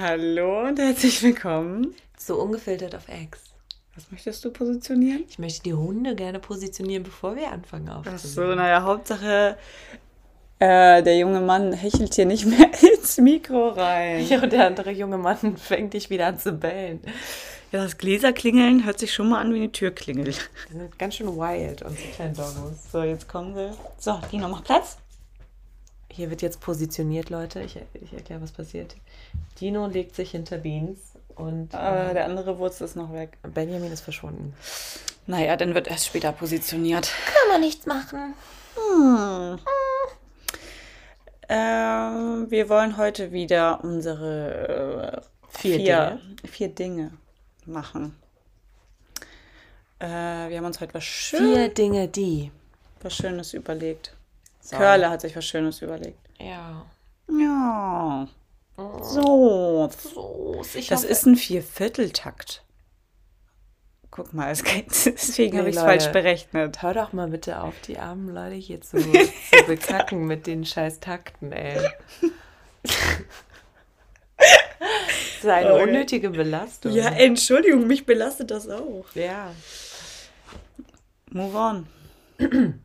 Hallo und herzlich willkommen. So ungefiltert auf Ex. Was möchtest du positionieren? Ich möchte die Hunde gerne positionieren, bevor wir anfangen Ach aufzunehmen. so, naja, Hauptsache äh, der junge Mann hechelt hier nicht mehr ins Mikro rein. Ja, und der andere junge Mann fängt dich wieder an zu bellen. Ja, das Gläserklingeln hört sich schon mal an wie eine Türklingel. Die sind ganz schön wild, unsere kleinen Doggos. So, jetzt kommen wir. So, Dino, mach Platz. Hier wird jetzt positioniert, Leute. Ich, ich erkläre, was passiert. Dino legt sich hinter Beans und Äh, der andere Wurz ist noch weg. Benjamin ist verschwunden. Naja, dann wird erst später positioniert. Kann man nichts machen. Hm. Ähm, wir wollen heute wieder unsere äh, Vier vier, vier Dinge machen. Äh, wir haben uns heute was, schön, Vier Dinge, die. was Schönes überlegt. So. Körle hat sich was Schönes überlegt. Ja. Ja. So. So, ich Das hoffe- ist ein Viervierteltakt. Guck mal, es geht, deswegen Nee, habe ich es falsch berechnet. Hör doch mal bitte auf, die armen Leute hier zu, zu bekacken mit den scheiß Takten, ey. Das ist eine Okay. unnötige Belastung. Ja, Entschuldigung, mich belastet das auch. ja. Move on.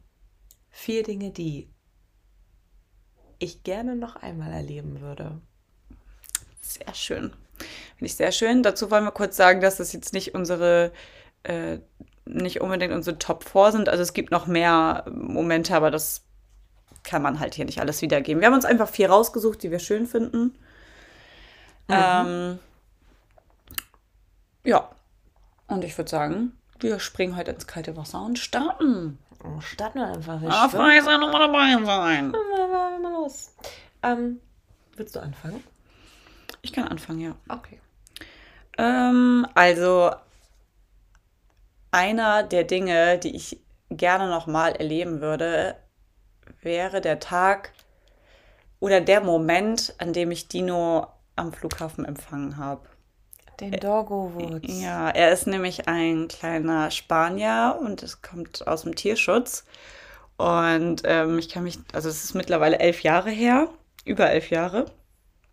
Vier Dinge, die ich gerne noch einmal erleben würde. Sehr schön. Finde ich sehr schön. Dazu wollen wir kurz sagen, dass das jetzt nicht unsere, äh, nicht unbedingt unsere Top 4 sind. Also es gibt noch mehr Momente, aber das kann man halt hier nicht alles wiedergeben. Wir haben uns einfach vier rausgesucht, die wir schön finden. Ähm, ja. Und ich würde sagen, wir springen heute ins kalte Wasser und starten. Oh, starten wir einfach. Wir Auf schwimmen. Reise nochmal dabei sein. Mal, mal, mal los. Ähm, willst du anfangen? Ich kann anfangen, ja. Okay. Ähm, also einer der Dinge, die ich gerne nochmal erleben würde, wäre der Tag oder der Moment, an dem ich Dino am Flughafen empfangen habe. Den Doggo-Wurz. Ja, er ist nämlich ein kleiner Spanier und es kommt aus dem Tierschutz. Und ähm, ich kann mich, also es ist mittlerweile elf Jahre her, über elf Jahre.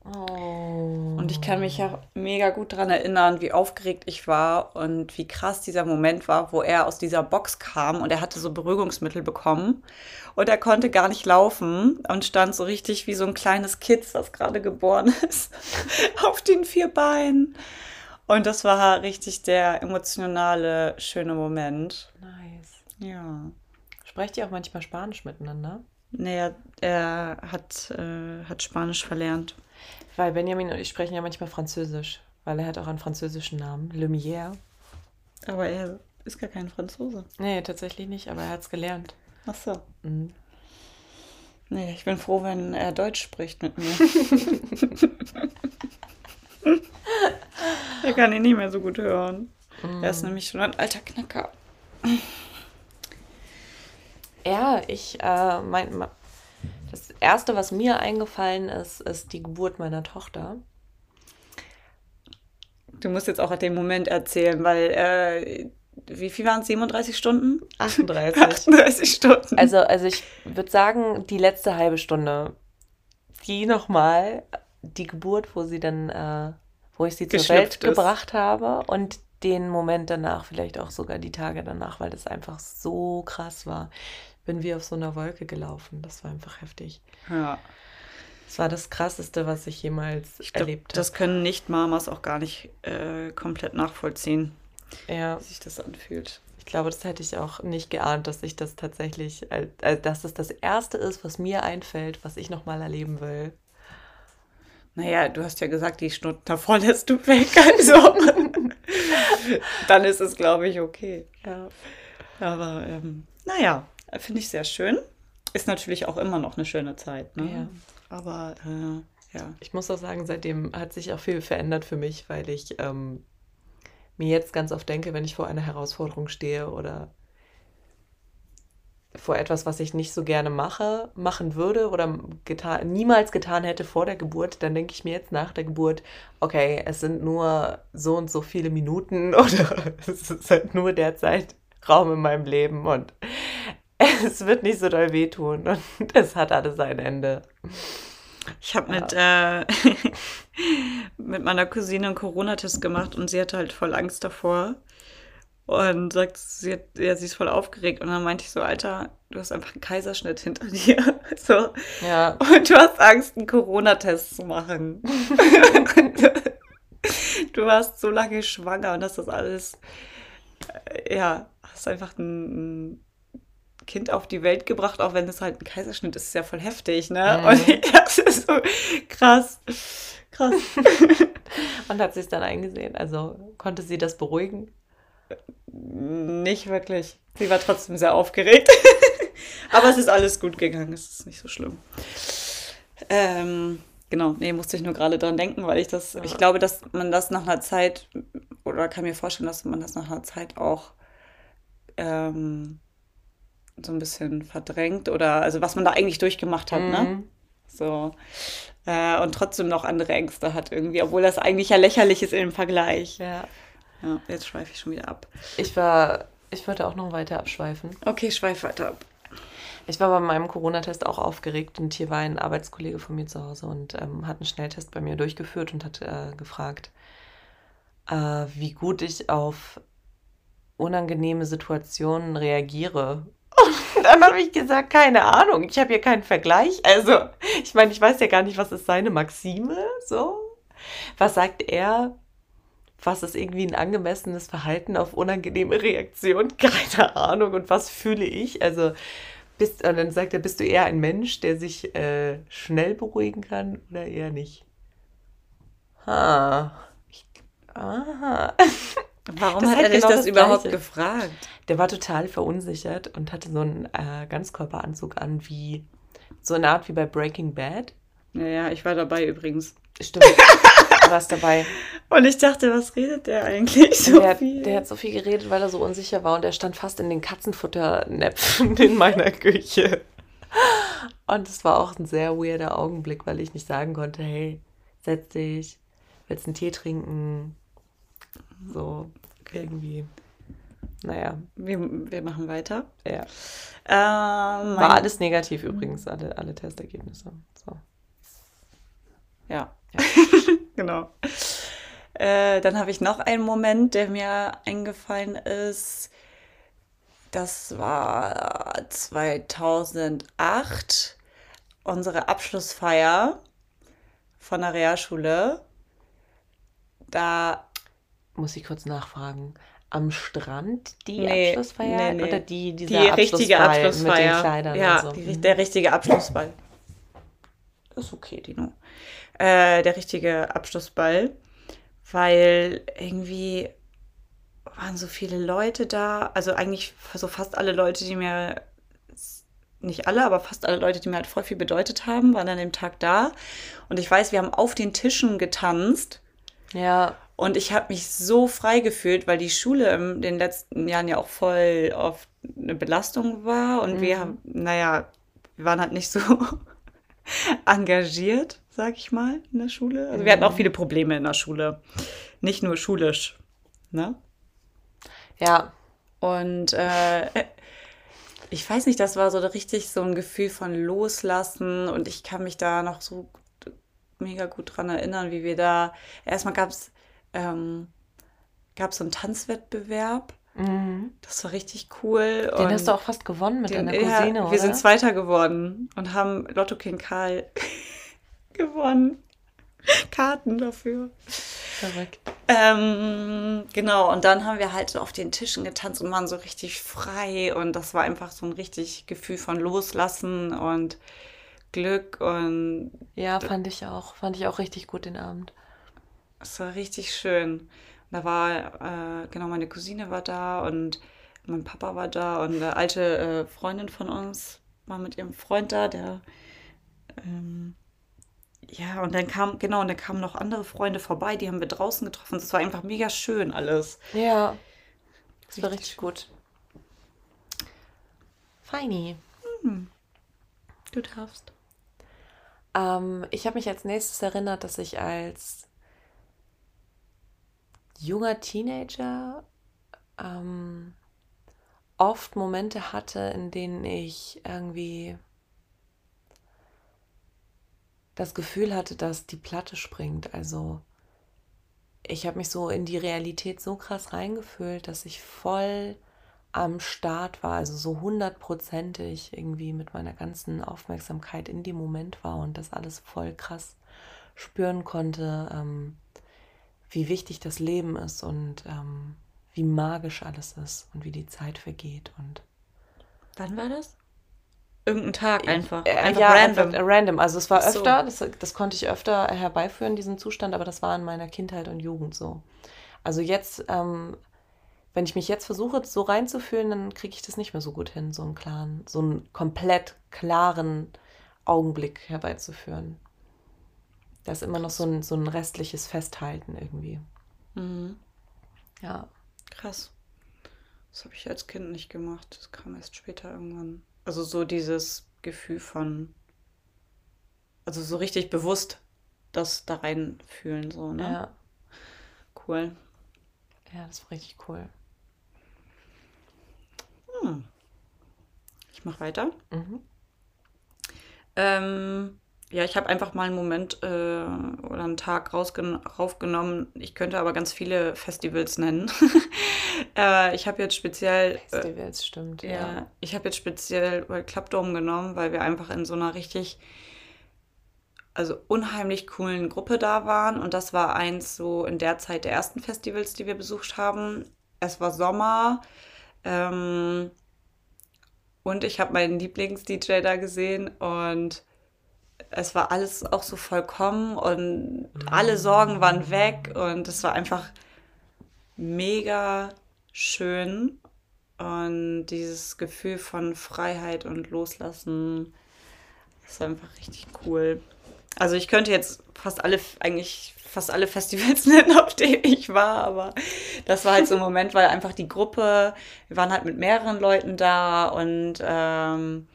Oh. Und ich kann mich ja mega gut daran erinnern, wie aufgeregt ich war und wie krass dieser Moment war, wo er aus dieser Box kam und er hatte so Beruhigungsmittel bekommen und er konnte gar nicht laufen und stand so richtig wie so ein kleines Kind, was gerade geboren ist, auf den vier Beinen. Und das war richtig der emotionale, schöne Moment. Nice. Ja. Sprecht ihr auch manchmal Spanisch miteinander? Naja, er hat, äh, hat Spanisch verlernt. Weil Benjamin und ich sprechen ja manchmal Französisch, weil er hat auch einen französischen Namen, Lumière. Aber er ist gar kein Franzose. Nee, tatsächlich nicht, aber er hat es gelernt. Ach so. Mhm. Nee, ich bin froh, wenn er Deutsch spricht mit mir. er kann ihn nicht mehr so gut hören. Er ist nämlich schon ein alter Knacker. Ja, ich, äh, mein, das Erste, was mir eingefallen ist, ist die Geburt meiner Tochter. Du musst jetzt auch den Moment erzählen, weil, äh, wie viel waren es? 37 Stunden? 38. 38 Stunden. Also, also ich würde sagen, die letzte halbe Stunde, die nochmal, die Geburt, wo sie dann, äh, wo ich sie zur Welt ist. gebracht habe und den Moment danach, vielleicht auch sogar die Tage danach, weil das einfach so krass war. Bin wie auf so einer Wolke gelaufen. Das war einfach heftig. ja, Das war das Krasseste, was ich jemals ich glaube, erlebt habe. das können Nicht-Mamas auch gar nicht äh, komplett nachvollziehen, Ja, wie sich das anfühlt. ich glaube, das hätte ich auch nicht geahnt, dass ich das tatsächlich, äh, dass es das Erste ist, was mir einfällt, was ich nochmal erleben will. Naja, du hast ja gesagt, die Stunden davor lässt du weg, also dann ist es, glaube ich, okay. Ja. Aber ähm, naja, finde ich sehr schön. Ist natürlich auch immer noch eine schöne Zeit. Ne? Ja. Aber äh, ja. Ich muss auch sagen, seitdem hat sich auch viel verändert für mich, weil ich ähm, mir jetzt ganz oft denke, wenn ich vor einer Herausforderung stehe oder vor etwas, was ich nicht so gerne mache, machen würde oder getan, niemals getan hätte vor der Geburt, dann denke ich mir jetzt nach der Geburt, okay, es sind nur so und so viele Minuten oder es ist halt nur der Zeitraum in meinem Leben und es wird nicht so doll wehtun und es hat alles ein Ende. Ich habe mit, äh, mit meiner Cousine einen Corona-Test gemacht und sie hatte halt voll Angst davor. Und sagt, sie, hat, ja, sie ist voll aufgeregt. Und dann meinte ich so, Alter, du hast einfach einen Kaiserschnitt hinter dir. So. Ja. Und du hast Angst, einen Corona-Test zu machen. du warst so lange schwanger und hast das alles, äh, ja, hast einfach ein, ein Kind auf die Welt gebracht, auch wenn es halt ein Kaiserschnitt ist, ist ja voll heftig, ne? Mhm. Und das ist so krass. Krass. Und hat sie es dann eingesehen? Also konnte sie das beruhigen? Nicht wirklich. Sie war trotzdem sehr aufgeregt. Aber es ist alles gut gegangen, es ist nicht so schlimm. Ähm, genau, nee, musste ich nur gerade dran denken, weil ich das, ich glaube, dass man das nach einer Zeit, oder kann mir vorstellen, dass man das nach einer Zeit auch ähm, so ein bisschen verdrängt oder also was man da eigentlich durchgemacht hat, ne? Mhm. So. Äh, und trotzdem noch andere Ängste hat irgendwie, obwohl das eigentlich ja lächerlich ist im Vergleich. Ja. Ja, jetzt schweife ich schon wieder ab. Ich war, ich wollte auch noch weiter abschweifen. Okay, schweif weiter ab. Ich war bei meinem Corona-Test auch aufgeregt und hier war ein Arbeitskollege von mir zu Hause und ähm, hat einen Schnelltest bei mir durchgeführt und hat äh, gefragt, äh, wie gut ich auf unangenehme Situationen reagiere. Und dann habe ich gesagt, keine Ahnung, ich habe hier keinen Vergleich. Also, ich meine, ich weiß ja gar nicht, was ist seine Maxime, so. Was sagt er? Was ist irgendwie ein angemessenes Verhalten auf unangenehme Reaktionen? Keine Ahnung. Und was fühle ich? Also, bist, und dann sagt er, bist du eher ein Mensch, der sich äh, schnell beruhigen kann oder eher nicht? Ha. Ich, aha. Warum Das hat er dich genau das, das überhaupt gefragt? Der war total verunsichert und hatte so einen äh, Ganzkörperanzug an, wie so eine Art wie bei Breaking Bad. Ja, ja, ich war dabei übrigens. Stimmt. warst dabei. Und ich dachte, was redet der eigentlich so der, hat- viel? der hat so viel geredet, weil er so unsicher war und er stand fast in den Katzenfutternäpfen in meiner Küche. Und es war auch ein sehr weirder Augenblick, weil ich nicht sagen konnte, hey, setz dich, willst einen Tee trinken? So, irgendwie. Naja, wir, wir machen weiter. ja. Ähm, War alles negativ übrigens, alle, alle Testergebnisse. So. Ja, genau. Äh, dann habe ich noch einen Moment, der mir eingefallen ist. Das war 2008, unsere Abschlussfeier von der Realschule. Da, Muss ich kurz nachfragen. Am Strand die Nee, Abschlussfeier nee, nee. oder die, die dieser richtige Abschlussfeier. mit den Kleidern ja, und so? die, der richtige Abschlussball. Ist okay, Dino. Äh, der richtige Abschlussball, weil irgendwie waren so viele Leute da, also eigentlich so fast alle Leute, die mir, nicht alle, aber fast alle Leute, die mir halt voll viel bedeutet haben, waren an dem Tag da. Und ich weiß, wir haben auf den Tischen getanzt. Ja, Und ich habe mich so frei gefühlt, weil die Schule in den letzten Jahren ja auch voll oft eine Belastung war. Und wir haben, naja, wir waren halt nicht so engagiert, sag ich mal, in der Schule. Also wir hatten auch viele Probleme in der Schule. Nicht nur schulisch. Ne? ja, Und äh, ich weiß nicht, das war so richtig so ein Gefühl von Loslassen. Und ich kann mich da noch so mega gut dran erinnern, wie wir da. Erstmal gab es ähm, gab's so einen Tanzwettbewerb. Mhm. Das war richtig cool. den und hast du auch fast gewonnen mit den- deiner ja, Cousine, Wir oder? sind Zweiter geworden und haben Lotto King Karl gewonnen. Karten dafür. Verrückt. Ähm, genau, und dann haben wir halt auf den Tischen getanzt und waren so richtig frei und das war einfach so ein richtig Gefühl von Loslassen und Glück und Ja, fand ich auch. Fand ich auch richtig gut den Abend. es war richtig schön. Da war, äh, genau, meine Cousine war da und mein Papa war da und eine alte äh, Freundin von uns war mit ihrem Freund da, der, ähm, ja, und dann kam, genau, und dann kamen noch andere Freunde vorbei, die haben wir draußen getroffen. Es war einfach mega schön alles. Ja, das war Richtig gut. Feini. Du darfst. Ähm, ich habe mich als nächstes erinnert, dass ich als junger Teenager ähm, oft Momente hatte, in denen ich irgendwie das Gefühl hatte, dass die Platte springt. Also ich habe mich so in die Realität so krass reingefühlt, dass ich voll am Start war, also so hundertprozentig irgendwie mit meiner ganzen Aufmerksamkeit in dem Moment war und das alles voll krass spüren konnte, ähm, wie wichtig das Leben ist und ähm, wie magisch alles ist und wie die Zeit vergeht und Wann war das? Irgendein Tag einfach. Äh, einfach ja, random. Einfach, äh, random. Also es war so. öfter, das, das konnte ich öfter herbeiführen, diesen Zustand, aber das war in meiner Kindheit und Jugend so. Also jetzt, ähm, wenn ich mich jetzt versuche, so reinzufühlen, dann kriege ich das nicht mehr so gut hin, so einen klaren, so einen komplett klaren Augenblick herbeizuführen. Da ist immer noch so ein, so ein restliches Festhalten irgendwie. Mhm. Ja. Krass. Das habe ich als Kind nicht gemacht. Das kam erst später irgendwann. Also so dieses Gefühl von, also so richtig bewusst das da reinfühlen, so, ne? Ja. Cool. Ja, das war richtig cool. Hm. Ich mache weiter. Mhm. Ähm, ja, ich habe einfach mal einen Moment äh, oder einen Tag raufgenommen. Ich könnte aber ganz viele Festivals nennen. äh, ich habe jetzt speziell. Äh, Festivals, stimmt. ja, Ja. ich habe jetzt speziell World Club Dome genommen, weil wir einfach in so einer richtig, also unheimlich coolen Gruppe da waren. Und das war eins so in der Zeit der ersten Festivals, die wir besucht haben. Es war Sommer. Ähm, und ich habe meinen Lieblings-DJ da gesehen und es war alles auch so vollkommen und alle Sorgen waren weg und es war einfach mega schön und dieses Gefühl von Freiheit und Loslassen ist einfach richtig cool. Also ich könnte jetzt fast alle, eigentlich fast alle Festivals nennen, auf denen ich war, aber das war halt so ein Moment, weil einfach die Gruppe, wir waren halt mit mehreren Leuten da und ähm,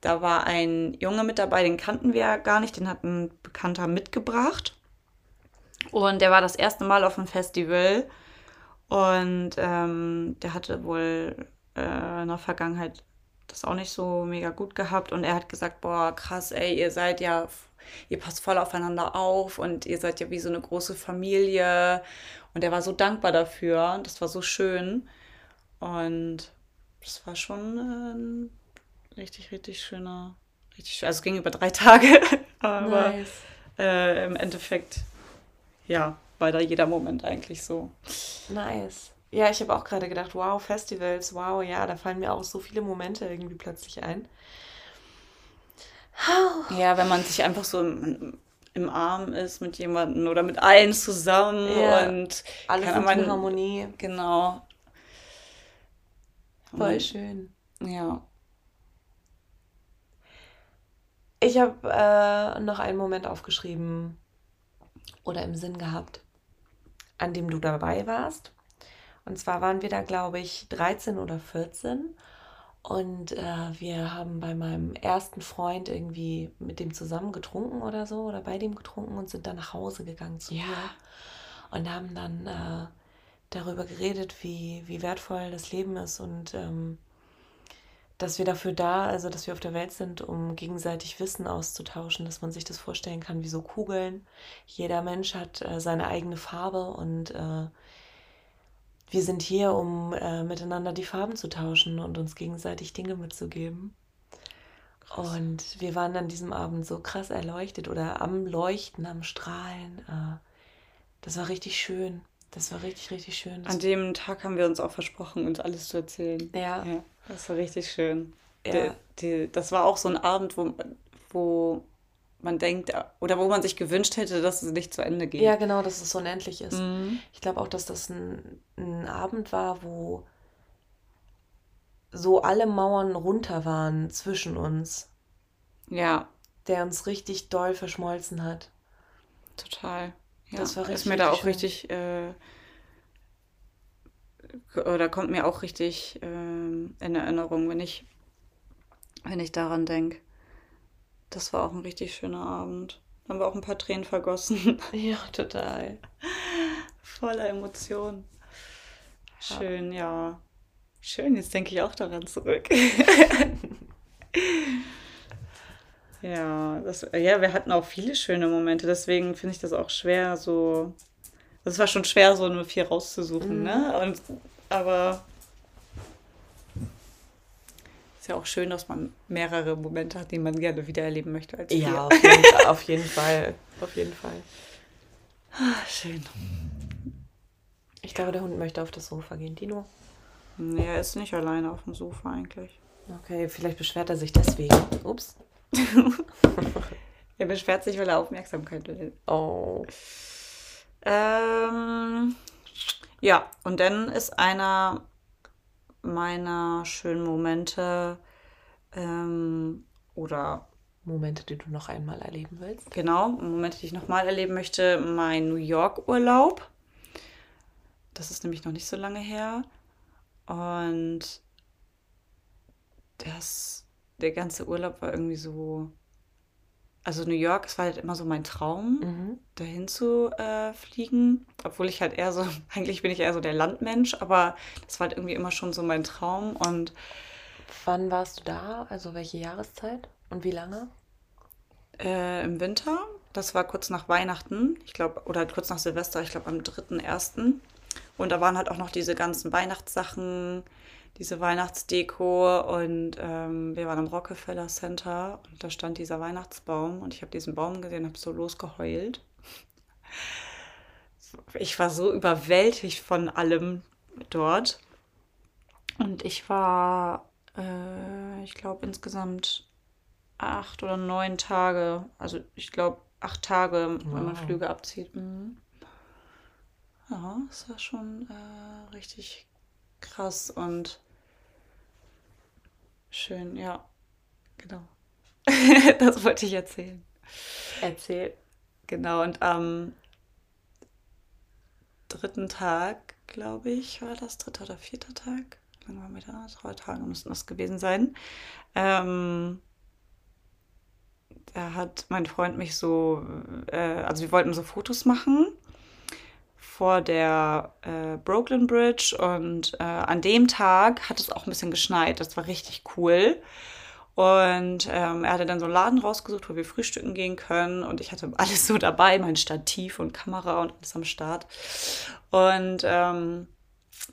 da war ein Junge mit dabei, den kannten wir ja gar nicht, den hat ein Bekannter mitgebracht. Und der war das erste Mal auf dem Festival. Und ähm, der hatte wohl äh, in der Vergangenheit das auch nicht so mega gut gehabt. Und er hat gesagt, boah, krass, ey, ihr seid ja, ihr passt voll aufeinander auf und ihr seid ja wie so eine große Familie. Und er war so dankbar dafür das war so schön. Und das war schon äh, ein richtig, richtig schöner, richtig schön, also es ging über drei Tage, aber Nice. äh, im Endeffekt, ja, war da jeder Moment eigentlich so. Nice. Ja, ich habe auch gerade gedacht, wow, Festivals, wow, ja, da fallen mir auch so viele Momente irgendwie plötzlich ein. Ja, wenn man sich einfach so im, im Arm ist mit jemandem oder mit allen zusammen Ja. und Alles in man- Harmonie. genau. Voll schön. Ja. Ich habe äh, noch einen Moment aufgeschrieben oder im Sinn gehabt, an dem du dabei warst. Und zwar waren wir da, glaube ich, 13 oder 14. Und äh, wir haben bei meinem ersten Freund irgendwie mit dem zusammen getrunken oder so oder bei dem getrunken und sind dann nach Hause gegangen zu Ja. mir und haben dann äh, darüber geredet, wie, wie wertvoll das Leben ist und ähm, dass wir dafür da, also dass wir auf der Welt sind, um gegenseitig Wissen auszutauschen, dass man sich das vorstellen kann wie so Kugeln. Jeder Mensch hat äh, seine eigene Farbe und äh, wir sind hier, um äh, miteinander die Farben zu tauschen und uns gegenseitig Dinge mitzugeben. Und wir waren an diesem Abend so krass erleuchtet oder am Leuchten, am Strahlen. Äh, das war richtig schön. Das war richtig, richtig schön. An dem Tag haben wir uns auch versprochen, uns alles zu erzählen. Ja. Ja, das war richtig schön. Ja. Der, die, das war auch so ein Abend, wo, wo man denkt, oder wo man sich gewünscht hätte, dass es nicht zu Ende geht. Ja, genau, dass es unendlich ist. Mhm. Ich glaube auch, dass das ein, ein Abend war, wo so alle Mauern runter waren zwischen uns, Ja, der uns richtig doll verschmolzen hat. total. Ja, Das war ist richtig, mir da auch richtig, äh, oder kommt mir auch richtig ähm, in Erinnerung, wenn ich, wenn ich daran denke. Das war auch ein richtig schöner Abend. Da haben wir auch ein paar Tränen vergossen. Ja, total. Voller Emotionen. Schön, ja. Schön, jetzt denke ich auch daran zurück. Ja, das, ja, wir hatten auch viele schöne Momente, deswegen finde ich das auch schwer, so. Es war schon schwer, so nur vier rauszusuchen, ne? mhm. ne? Und, aber ist ja auch schön, dass man mehrere Momente hat, die man gerne wieder erleben möchte als Ja, auf jeden, auf jeden Fall. Auf jeden Fall. Ah, schön. Ich glaube, der Hund möchte auf das Sofa gehen. Dino? Nee, er ist nicht alleine auf dem Sofa eigentlich. Okay, vielleicht beschwert er sich deswegen. Ups. er beschwert sich, weil er Aufmerksamkeit will. Oh. Ähm, ja, und dann ist einer meiner schönen Momente ähm, oder Momente, die du noch einmal erleben willst. Genau, Momente, die ich nochmal erleben möchte, mein New York-Urlaub. Das ist nämlich noch nicht so lange her. Und das, der ganze Urlaub war irgendwie so. Also New York, es war halt immer so mein Traum, mhm. dahin zu äh, fliegen. Obwohl ich halt eher so, eigentlich bin ich eher so der Landmensch, aber das war halt irgendwie immer schon so mein Traum. Und wann warst du da? Also welche Jahreszeit und wie lange? Äh, Im Winter. Das war kurz nach Weihnachten, ich glaube, oder kurz nach Silvester, ich glaube am 3.1. Und da waren halt auch noch diese ganzen Weihnachtssachen, diese Weihnachtsdeko und ähm, wir waren im Rockefeller Center und da stand dieser Weihnachtsbaum und ich habe diesen Baum gesehen, habe so losgeheult. Ich war so überwältigt von allem dort und ich war, äh, ich glaube insgesamt acht oder neun Tage, also ich glaube acht Tage, wow. wenn man Flüge abzieht. Mhm. Ja, das war schon äh, richtig krass und schön, ja, genau. das wollte ich erzählen. Erzähl. Genau, und am dritten Tag, glaube ich, war das dritter oder vierter Tag. Lange waren wir da? Drei Tage müssten das gewesen sein. Ähm, da hat mein Freund mich so, äh, also wir wollten so Fotos machen vor der äh, Brooklyn Bridge und äh, an dem Tag hat es auch ein bisschen geschneit. Das war richtig cool. Und ähm, er hatte dann so einen Laden rausgesucht, wo wir frühstücken gehen können. Und ich hatte alles so dabei, mein Stativ und Kamera und alles am Start. Und ähm,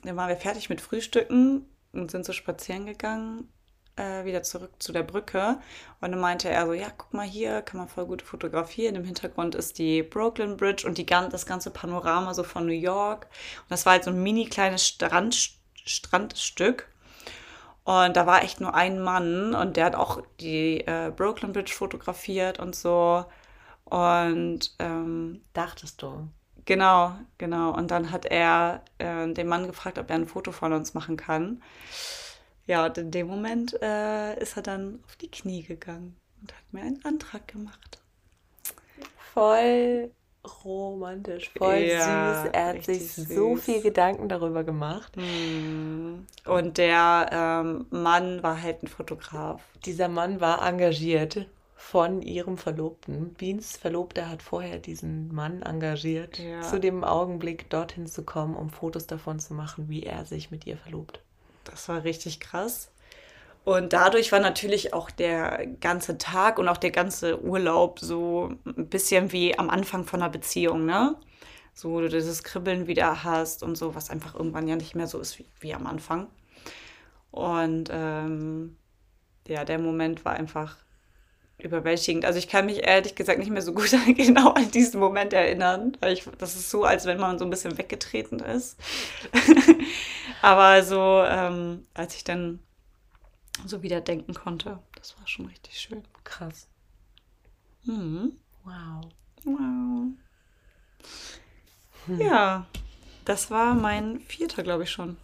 dann waren wir fertig mit Frühstücken und sind so spazieren gegangen äh, wieder zurück zu der Brücke. Und dann meinte er so, ja, guck mal hier, kann man voll gut fotografieren. Im Hintergrund ist die Brooklyn Bridge und die, das ganze Panorama so von New York. Und das war halt so ein mini kleines Strand, Strandstück. Und da war echt nur ein Mann und der hat auch die äh, Brooklyn Bridge fotografiert und so. Und ähm, dachtest du? Genau, genau. Und dann hat er äh, den Mann gefragt, ob er ein Foto von uns machen kann. Ja, und in dem Moment äh, ist er dann auf die Knie gegangen und hat mir einen Antrag gemacht. Voll romantisch, voll ja, süß. Er hat sich süß. so viel Gedanken darüber gemacht. Hm. Und der ähm, Mann war halt ein Fotograf. Dieser Mann war engagiert von ihrem Verlobten. Beans Verlobter hat vorher diesen Mann engagiert, ja. zu dem Augenblick dorthin zu kommen, um Fotos davon zu machen, wie er sich mit ihr verlobt. Das war richtig krass. Und dadurch war natürlich auch der ganze Tag und auch der ganze Urlaub so ein bisschen wie am Anfang von einer Beziehung, ne? So, wo du dieses Kribbeln wieder hast und so, was einfach irgendwann ja nicht mehr so ist wie, wie am Anfang. Und ähm, ja, der Moment war einfach überwältigend. Also ich kann mich ehrlich gesagt nicht mehr so gut genau an diesen Moment erinnern. Weil ich, das ist so, als wenn man so ein bisschen weggetreten ist. Aber so, ähm, als ich dann so wieder denken konnte, das war schon richtig schön. Krass. Mhm. Wow. Wow. Hm. Ja, das war mein vierter, glaube ich schon.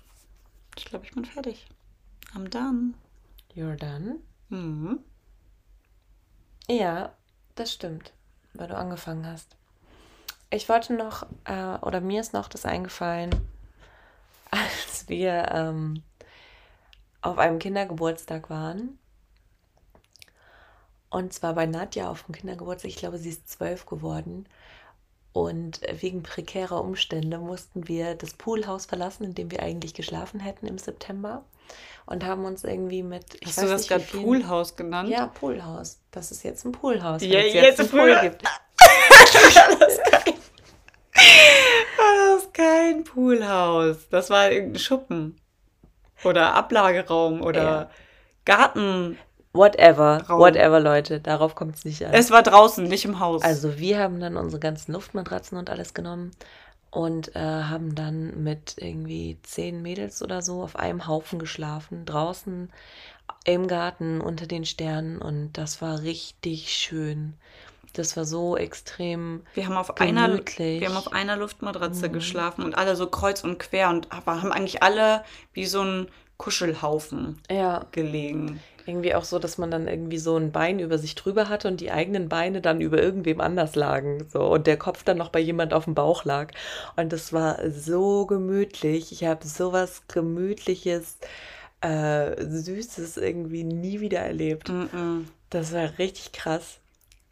Ich glaube, ich bin fertig. I'm done. You're done? Mhm. Ja, das stimmt, weil du angefangen hast. Ich wollte noch, äh, oder mir ist noch das eingefallen, als wir ähm, auf einem Kindergeburtstag waren. Und zwar bei Nadja auf dem Kindergeburtstag. Ich glaube, sie ist zwölf geworden. Und wegen prekärer Umstände mussten wir das Poolhaus verlassen, in dem wir eigentlich geschlafen hätten im September. Und haben uns irgendwie mit. Ich Hast du das gerade Poolhaus genannt? Ja, Poolhaus. Das ist jetzt ein Poolhaus. Ja, jetzt einen früher- Pool gibt. das, ist kein, das kein Poolhaus. Das war irgendein Schuppen. Oder Ablageraum oder Ja. Garten. Whatever, Raum. whatever, Leute. Darauf kommt es nicht an. Es war draußen, nicht im Haus. Also wir haben dann unsere ganzen Luftmatratzen und alles genommen und äh, haben dann mit irgendwie zehn Mädels oder so auf einem Haufen geschlafen, draußen im Garten unter den Sternen und das war richtig schön. Das war so extrem wir haben auf einer, wir haben auf einer Luftmatratze Mhm. geschlafen und alle so kreuz und quer und haben eigentlich alle wie so ein Kuschelhaufen ja, gelegen. irgendwie auch so, dass man dann irgendwie so ein Bein über sich drüber hatte und die eigenen Beine dann über irgendwem anders lagen. So, und der Kopf dann noch bei jemand auf dem Bauch lag. Und das war so gemütlich. Ich habe sowas Gemütliches, äh, Süßes irgendwie nie wieder erlebt. Mm-mm. Das war richtig krass.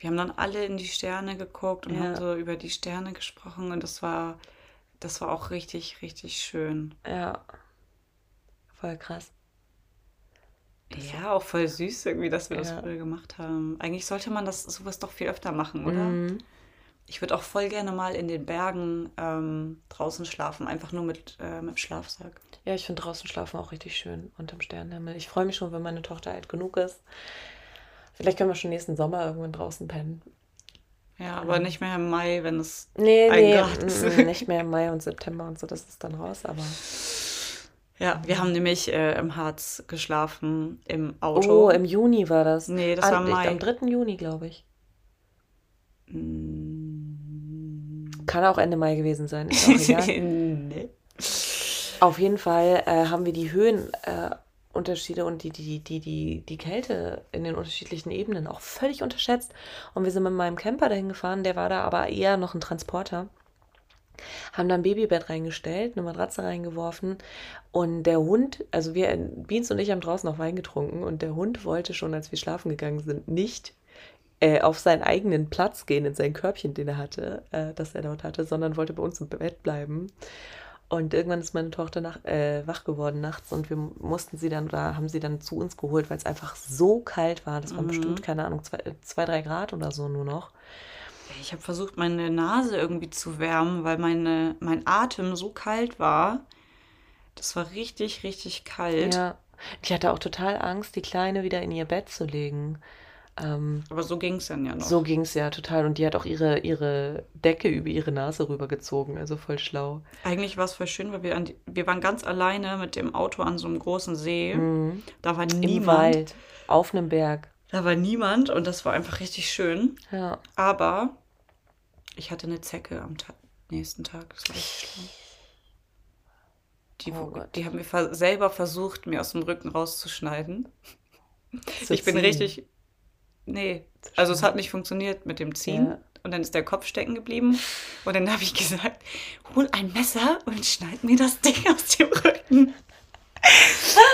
Wir haben dann alle in die Sterne geguckt und Ja. haben so über die Sterne gesprochen und das war, das war auch richtig, richtig schön. Ja. Voll krass. Ja, auch voll süß irgendwie, dass wir das Ja. früher gemacht haben. Eigentlich sollte man das sowas doch viel öfter machen, oder? Mhm. Ich würde auch voll gerne mal in den Bergen ähm, draußen schlafen, einfach nur mit, äh, mit Schlafsack. Ja, ich finde draußen schlafen auch richtig schön unterm Sternenhimmel. Ich freue mich schon, wenn meine Tochter alt genug ist. Vielleicht können wir schon nächsten Sommer irgendwann draußen pennen. Ja, aber nicht mehr im Mai, wenn es. Nee, nee, mm, nicht mehr im Mai und September und so, das ist dann raus, aber. Ja, wir haben nämlich äh, im Harz geschlafen, im Auto. Oh, im Juni war das. Nee, das Am- war Mai. Am 3. Juni, glaube ich. Mm. Kann auch Ende Mai gewesen sein, ist auch egal. nee. Auf jeden Fall äh, haben wir die Höhenunterschiede äh, Unterschiede und die, die, die, die, die Kälte in den unterschiedlichen Ebenen auch völlig unterschätzt. Und wir sind mit meinem Camper dahin gefahren, der war da aber eher noch ein Transporter. Haben da ein Babybett reingestellt, eine Matratze reingeworfen und der Hund, also wir, Beans und ich haben draußen noch Wein getrunken und der Hund wollte schon, als wir schlafen gegangen sind, nicht äh, auf seinen eigenen Platz gehen, in sein Körbchen, den er hatte, äh, das er dort hatte, sondern wollte bei uns im Bett bleiben. Und irgendwann ist meine Tochter nach, äh, wach geworden nachts und wir mussten sie dann oder haben sie dann zu uns geholt, weil es einfach so kalt war. Das waren Mhm. bestimmt, keine Ahnung, zwei, zwei, drei Grad oder so nur noch. Ich habe versucht, meine Nase irgendwie zu wärmen, weil meine, mein Atem so kalt war. Das war richtig, richtig kalt. Ja. Die hatte auch total Angst, die Kleine wieder in ihr Bett zu legen. Ähm, Aber so ging es dann ja noch. so ging es ja total. Und die hat auch ihre, ihre Decke über ihre Nase rübergezogen. Also voll schlau. Eigentlich war es voll schön, weil wir, an die, wir waren ganz alleine mit dem Auto an so einem großen See. Mhm. Da war Im niemand. Wald, auf einem Berg. Da war niemand und das war einfach richtig schön. Ja. Aber ich hatte eine Zecke am Ta nächsten Tag. Das war richtig schlimm. Die, Oh Gott. die haben ver selber versucht, mir aus dem Rücken rauszuschneiden. Zu ich bin ziehen. richtig. Nee, also es hat nicht funktioniert mit dem Ziehen. Ja. Und dann ist der Kopf stecken geblieben. Und dann habe ich gesagt, hol ein Messer und schneid mir das Ding aus dem Rücken.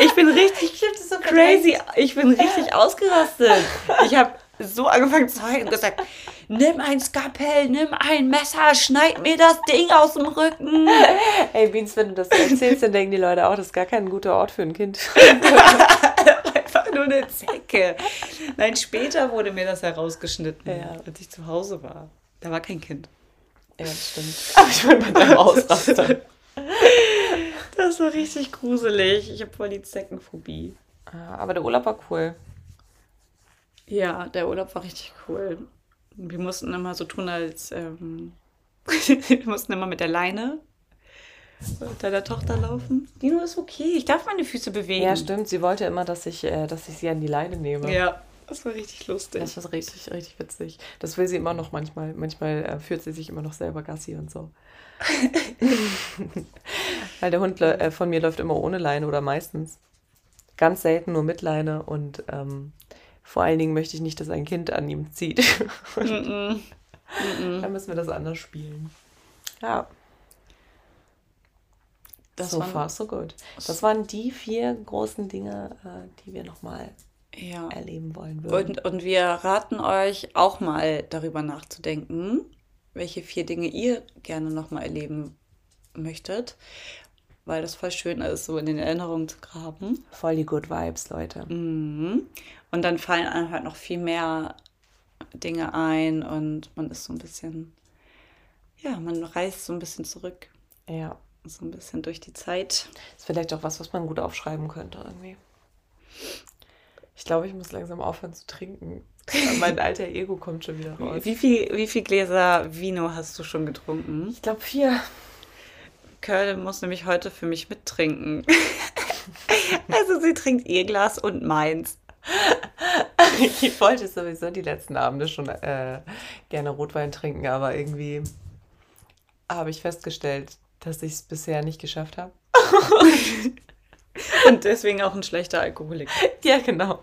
Ich bin richtig crazy. Ich bin richtig ausgerastet. Ich habe so angefangen zu heulen und gesagt, nimm ein Skalpell, nimm ein Messer, schneid mir das Ding aus dem Rücken. Ey, Beans, wenn du das so erzählst, dann denken die Leute auch, das ist gar kein guter Ort für ein Kind. Nur eine Zecke. Nein, später wurde mir das herausgeschnitten, Ja. als ich zu Hause war. Da war kein Kind. Ja, das stimmt. Aber ich meine, bei deinem Ausraster. Das war richtig gruselig. Ich habe voll die Zeckenphobie. Ah, Aber der Urlaub war cool. Ja, der Urlaub war richtig cool. Wir mussten immer so tun, als ähm, wir mussten immer mit der Leine deiner Tochter laufen. Dino ist okay, ich darf meine Füße bewegen. Ja, stimmt. Sie wollte immer, dass ich, äh, dass ich sie an die Leine nehme. Ja, das war richtig lustig. Das war richtig, richtig witzig. Das will sie immer noch manchmal. Manchmal äh, führt sie sich immer noch selber Gassi und so. Weil der Hund äh, von mir läuft immer ohne Leine oder meistens. Ganz selten nur mit Leine und ähm, vor allen Dingen möchte ich nicht, dass ein Kind an ihm zieht. Mm-mm. Mm-mm. Dann müssen wir das anders spielen. Ja, Das so waren- far so good. Das waren die vier großen Dinge, äh, die wir nochmal Ja. erleben wollen würden. Und, und wir raten euch auch mal darüber nachzudenken, welche vier Dinge ihr gerne nochmal erleben möchtet, weil das voll schön ist, so in den Erinnerungen zu graben. Voll die Good Vibes, Leute. Mhm. Und dann fallen einem halt noch viel mehr Dinge ein und man ist so ein bisschen, ja, man reist so ein bisschen zurück. Ja. So ein bisschen durch die Zeit. Ist vielleicht auch was, was man gut aufschreiben könnte irgendwie. Ich glaube, ich muss langsam aufhören zu trinken. mein alter Ego kommt schon wieder raus. Wie viel, wie viel Gläser Vino hast du schon getrunken? Ich glaube vier. Curl muss nämlich heute für mich mittrinken. also sie trinkt ihr Glas und meins. ich wollte sowieso die letzten Abende schon äh, gerne Rotwein trinken, aber irgendwie habe ich festgestellt, dass ich es bisher nicht geschafft habe. Und deswegen auch ein schlechter Alkoholiker. Ja, genau.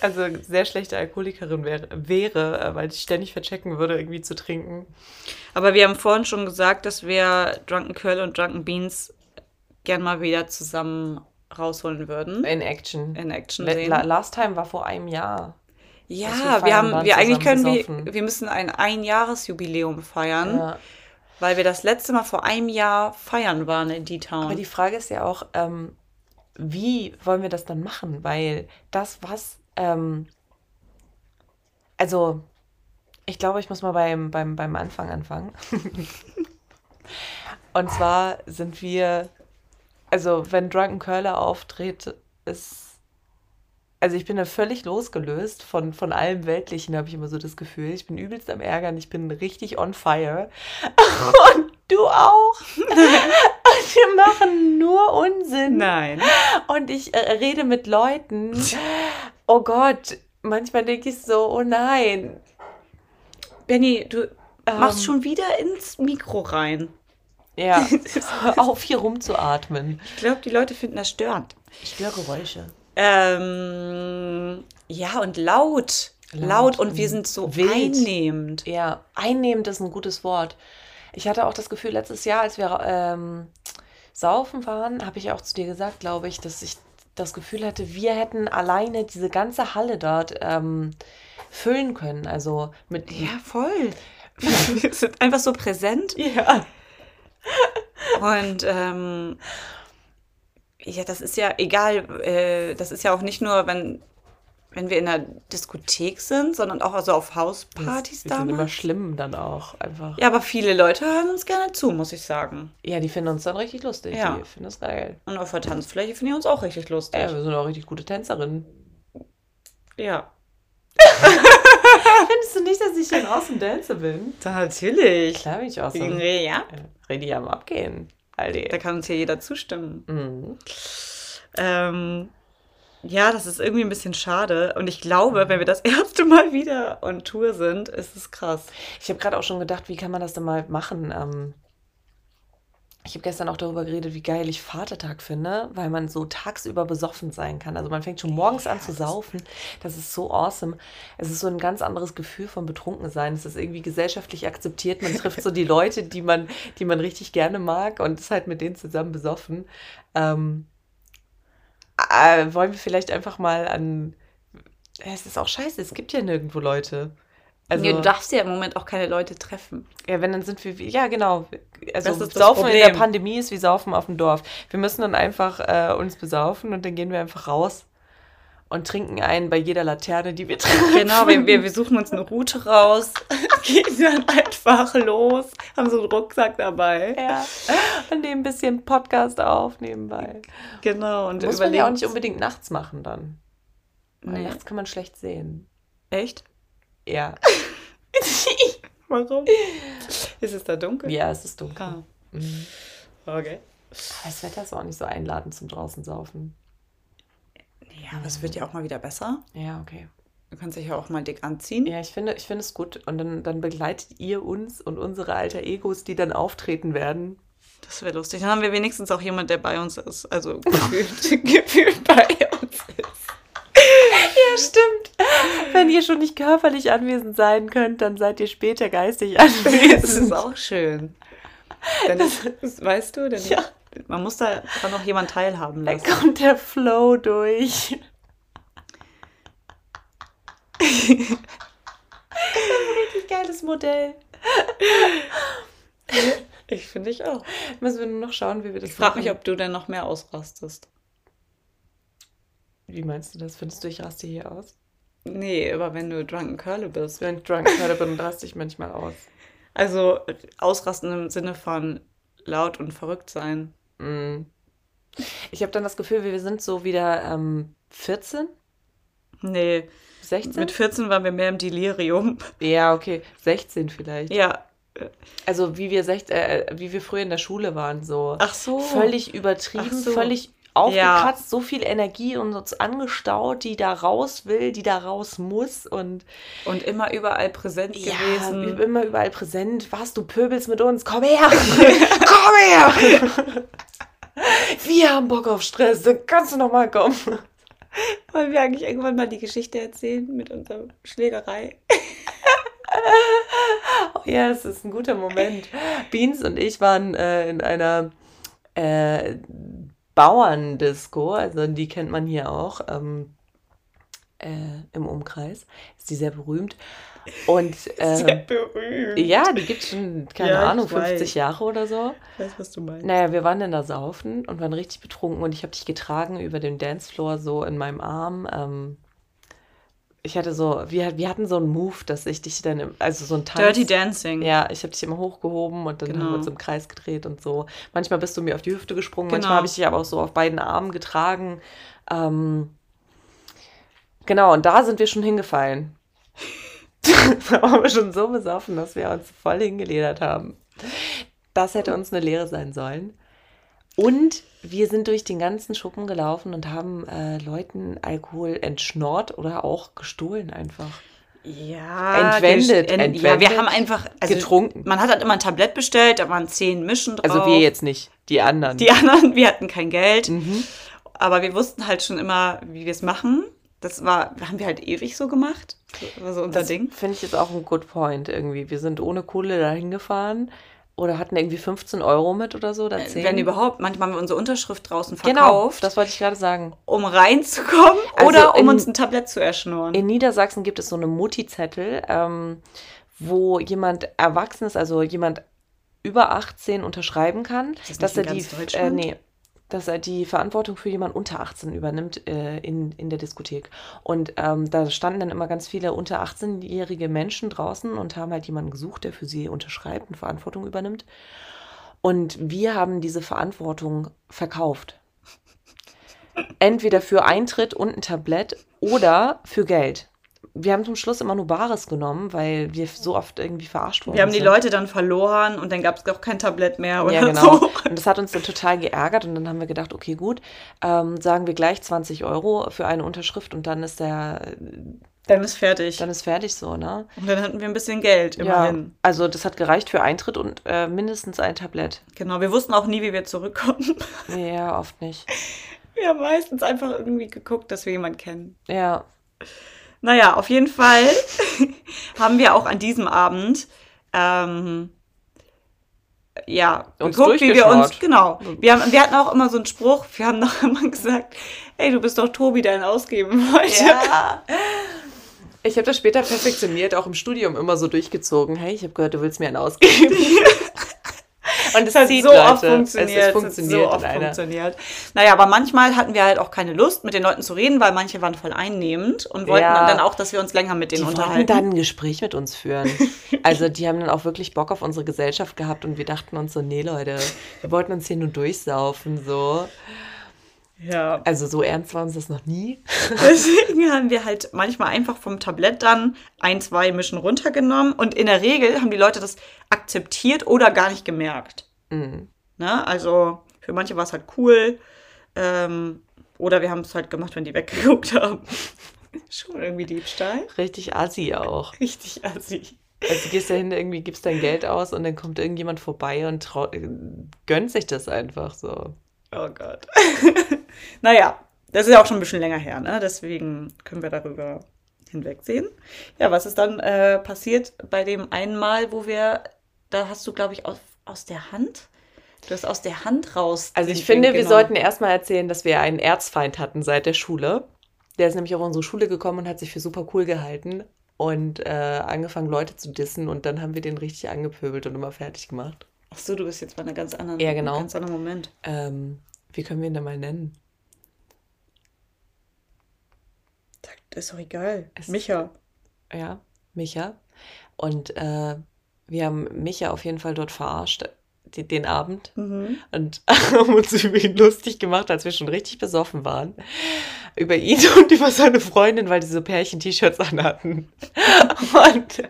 Also sehr schlechte Alkoholikerin wäre, wäre, äh, weil ich ständig verchecken würde, irgendwie zu trinken. Aber wir haben vorhin schon gesagt, dass wir Drunken Curl und Drunken Beans gern mal wieder zusammen rausholen würden. In Action. In Action sehen. Last Time war vor einem Jahr. Ja, wir wir, haben, wir eigentlich können wir, wir müssen ein Einjahresjubiläum feiern, Ja. Weil wir das letzte Mal vor einem Jahr feiern waren in Aber D-Town. die Frage ist ja auch, ähm, wie wollen wir das dann machen? Weil das, was, ähm, also, ich glaube, ich muss mal beim, beim, beim Anfang anfangen. Und zwar sind wir, also, wenn Drunken Curler auftritt, ist, also ich bin da völlig losgelöst von, von allem Weltlichen, habe ich immer so das Gefühl. Ich bin übelst am Ärgern, ich bin richtig on fire. Und du auch. Und wir machen nur Unsinn. Nein. Und ich äh, rede mit Leuten. Oh Gott, manchmal denke ich so, oh nein. Benny, du Ähm. machst schon wieder ins Mikro rein. Ja, auf hier rumzuatmen. Ich glaube, die Leute finden das störend. Störgeräusche. Ähm, ja, und laut. Laut, Laut und wir sind so wild. einnehmend. Ja, einnehmend ist ein gutes Wort. Ich hatte auch das Gefühl, letztes Jahr, als wir ähm, saufen waren, habe ich auch zu dir gesagt, glaube ich, dass ich das Gefühl hatte, wir hätten alleine diese ganze Halle dort ähm, füllen können. Also mit. Ja, voll. wir sind einfach so präsent. Ja. Und ähm, ja, das ist ja egal, äh, das ist ja auch nicht nur, wenn, wenn wir in einer Diskothek sind, sondern auch also auf Hauspartys Die sind immer schlimm dann auch einfach. Ja, aber viele Leute hören uns gerne zu, muss ich sagen. Ja, die finden uns dann richtig lustig. Ja. Die finden das geil. Und auf der Tanzfläche finde ich uns auch richtig lustig. Ja, wir sind auch richtig gute Tänzerinnen. Ja. Findest du nicht, dass ich ein Awesome Dancer bin? Natürlich. Klar bin ich awesome. Ja. Rede am Abgehen. Da Alter. kann uns hier jeder zustimmen. Mhm. Ähm, ja, das ist irgendwie ein bisschen schade. Und ich glaube, wenn wir das erste Mal wieder on Tour sind, ist es krass. Ich habe gerade auch schon gedacht, wie kann man das denn mal machen? Ähm, ich habe gestern auch darüber geredet, wie geil ich Vatertag finde, weil man so tagsüber besoffen sein kann. Also man fängt schon morgens an zu saufen. Das ist so awesome. Es ist so ein ganz anderes Gefühl von Betrunkensein. Es ist irgendwie gesellschaftlich akzeptiert. Man trifft so die Leute, die man, die man richtig gerne mag und ist halt mit denen zusammen besoffen. Ähm, äh, wollen wir vielleicht einfach mal an. Es ist auch scheiße, es gibt ja nirgendwo Leute. Also, ja, du darfst ja im Moment auch keine Leute treffen. ja, wenn dann sind wir, wie- ja genau, also Saufen in der. Pandemie ist wie Saufen auf dem Dorf. Wir müssen dann einfach äh, uns besaufen und dann gehen wir einfach raus und trinken einen bei jeder Laterne, die wir treffen. Genau, wir, wir, wir suchen uns eine Route raus, gehen dann einfach los, haben so einen Rucksack dabei. Ja, und nehmen ein bisschen Podcast auf nebenbei. Genau, und Muss man ja auch nicht unbedingt nachts machen dann. Weil Nee. nachts kann man schlecht sehen. Echt? Ja. Warum? Ist es da dunkel? Ja, es ist dunkel. Ah, Mhm. okay. Aber das Wetter ist auch nicht so einladend zum draußen saufen. Ja, aber es wird ja auch mal wieder besser. Ja, okay. Du kannst dich ja auch mal dick anziehen. Ja, ich finde, ich finde es gut. Und dann, dann begleitet ihr uns und unsere alter Egos, die dann auftreten werden. Das wäre lustig. Dann haben wir wenigstens auch jemand, der bei uns ist. Also gefühlt, gefühlt bei. Ja, stimmt. Wenn ihr schon nicht körperlich anwesend sein könnt, dann seid ihr später geistig Das ist anwesend. auch schön. Dann ist, das, weißt du, denn Ja. man muss da dran noch jemand teilhaben Da lassen. kommt der Flow durch. Das ist ein richtig geiles Modell. Ich finde ich auch. Müssen wir nur noch schauen, wie wir das Ich frage mich, ob du denn noch mehr ausrastest. Wie meinst du das? Findest du, ich raste hier aus? Nee, aber wenn du Drunken Curly bist. Wenn ich drunk gerade bin, raste ich manchmal aus. Also ausrasten im Sinne von laut und verrückt sein. Mm. Ich habe dann das Gefühl, wir sind so wieder ähm, 14, Nee, 16? mit 14 waren wir mehr im Delirium. ja, okay, 16 vielleicht. Ja. Also wie wir, sech, äh, wie wir früher in der Schule waren, so. Ach so. Völlig übertrieben, so. völlig aufgekratzt, so viel Energie und uns angestaut, die da raus will, die da raus muss und Und immer überall präsent ja, gewesen. immer überall präsent. Was, du pöbelst mit uns? Komm her! Komm her! Wir haben Bock auf Stress, dann kannst du noch mal kommen. Wollen wir eigentlich irgendwann mal die Geschichte erzählen mit unserer Schlägerei? Oh ja, es ist ein guter Moment. Beans und ich waren äh, in einer äh, Bauerndisco, also die kennt man hier auch ähm, äh, im Umkreis. Ist die sehr berühmt. Und Sehr äh, berühmt. ja, die gibt schon, keine Ja, Ahnung, 50 weiß. Jahre oder so. Ich weiß, was du meinst. Naja, wir waren dann da saufen und waren richtig betrunken und ich habe dich getragen über den Dancefloor so in meinem Arm. Ähm, ich hatte so, wir, wir hatten so einen Move, dass ich dich dann, im, also so ein Tanz. Dirty Dancing. Ja, ich habe dich immer hochgehoben und dann haben Genau. wir uns im Kreis gedreht und so. Manchmal bist du mir auf die Hüfte gesprungen, Genau. manchmal habe ich dich aber auch so auf beiden Armen getragen. Ähm, genau, und da sind wir schon hingefallen. da waren wir schon so besoffen, dass wir uns voll hingeledert haben. Das hätte uns eine Lehre sein sollen. Und wir sind durch den ganzen Schuppen gelaufen und haben äh, Leuten Alkohol entschnort oder auch gestohlen einfach. Ja, Entwendet, ent- Ja, entwendet, wir haben einfach also, getrunken. Man hat halt immer ein Tablett bestellt, da waren zehn Mischen drauf. Also wir jetzt nicht, die anderen. Die anderen, wir hatten kein Geld, Mhm. aber wir wussten halt schon immer, wie wir es machen. Das war, haben wir halt ewig so gemacht. Das war so unser Das Ding. finde ich jetzt auch ein good point irgendwie. Wir sind ohne Kohle dahin gefahren oder hatten irgendwie 15 Euro mit oder so. Oder 10. Wenn überhaupt, manchmal haben wir unsere Unterschrift draußen genau, verkauft, das wollte ich gerade sagen. um reinzukommen Also oder um in- uns ein Tablett zu erschnorren. In Niedersachsen gibt es so eine Mutti-Zettel, ähm, wo jemand Erwachsenes, also jemand über 18 unterschreiben kann, das dass er die, äh, nee, dass er die Verantwortung für jemanden unter 18 übernimmt äh, in, in der Diskothek. Und ähm, da standen dann immer ganz viele unter 18-jährige Menschen draußen und haben halt jemanden gesucht, der für sie unterschreibt und Verantwortung übernimmt. Und wir haben diese Verantwortung verkauft. Entweder für Eintritt und ein Tablett oder für Geld. Wir haben zum Schluss immer nur Bares genommen, weil wir so oft irgendwie verarscht worden Wir haben die sind. Leute dann verloren und dann gab es auch kein Tablett mehr oder Ja, genau. so. Und das hat uns dann total geärgert und dann haben wir gedacht, okay, gut, ähm, sagen wir gleich 20 Euro für eine Unterschrift und dann ist der, Dann ist fertig. dann ist fertig so, ne? und dann hatten wir ein bisschen Geld, Ja, immerhin. also das hat gereicht für Eintritt und äh, mindestens ein Tablett. Genau, wir wussten auch nie, wie wir zurückkommen. Ja, oft nicht. Wir haben meistens einfach irgendwie geguckt, dass wir jemanden kennen. Ja, Naja, auf jeden Fall haben wir auch an diesem Abend ähm, ja, Uns geguckt, wie wir uns, genau. Wir, haben, wir hatten auch immer so einen Spruch, wir haben noch immer gesagt, ey, du bist doch Tobi, der ihn ausgeben wollte. Ja. Ich habe das später perfektioniert, auch im Studium immer so durchgezogen. Hey, ich habe gehört, du willst mir einen ausgeben. Und es Es hat zieht, so oft Leute. funktioniert. Es, ist Es funktioniert hat so oft funktioniert. Naja, aber manchmal hatten wir halt auch keine Lust, mit den Leuten zu reden, weil manche waren voll einnehmend und wollten Ja. dann auch, dass wir uns länger mit denen Die wollten unterhalten. dann ein Gespräch mit uns führen. Also die haben dann auch wirklich Bock auf unsere Gesellschaft gehabt und wir dachten uns so, nee Leute, wir wollten uns hier nur durchsaufen, so. Ja. Also so ernst war uns das noch nie. Deswegen haben wir halt manchmal einfach vom Tablett dann ein, zwei Mischen runtergenommen und in der Regel haben die Leute das akzeptiert oder gar nicht gemerkt. Mhm. Ne? Also für manche war es halt cool ähm, oder wir haben es halt gemacht, wenn die weggeguckt haben. Schon irgendwie Diebstahl. Richtig assi auch. Richtig assi. Also du gehst da hin, irgendwie gibst dein Geld aus und dann kommt irgendjemand vorbei und gönnt sich das einfach so. Oh Gott. naja, das ist ja auch schon ein bisschen länger her, ne? Deswegen können wir darüber hinwegsehen. Ja, was ist dann äh, passiert bei dem einen Mal, wo wir, da hast du, glaube ich, aus, aus der Hand? Du hast aus der Hand raus. Also ich finde, Drink wir genommen. sollten erstmal erzählen, dass wir einen Erzfeind hatten seit der Schule. Der ist nämlich auf unsere Schule gekommen und hat sich für super cool gehalten und äh, angefangen, Leute zu dissen. Und dann haben wir den richtig angepöbelt und immer fertig gemacht. Ach so, du bist jetzt bei einer ganz anderen, Ja, genau. ganz anderen Moment. Ähm, wie können wir ihn denn mal nennen? Das ist doch egal. Es- Micha. Ja, Micha. Und äh, wir haben Micha auf jeden Fall dort verarscht, die, den Abend. Mhm. Und haben uns über ihn lustig gemacht, als wir schon richtig besoffen waren. Über ihn und über seine Freundin, weil die so Pärchen-T-Shirts anhatten. Und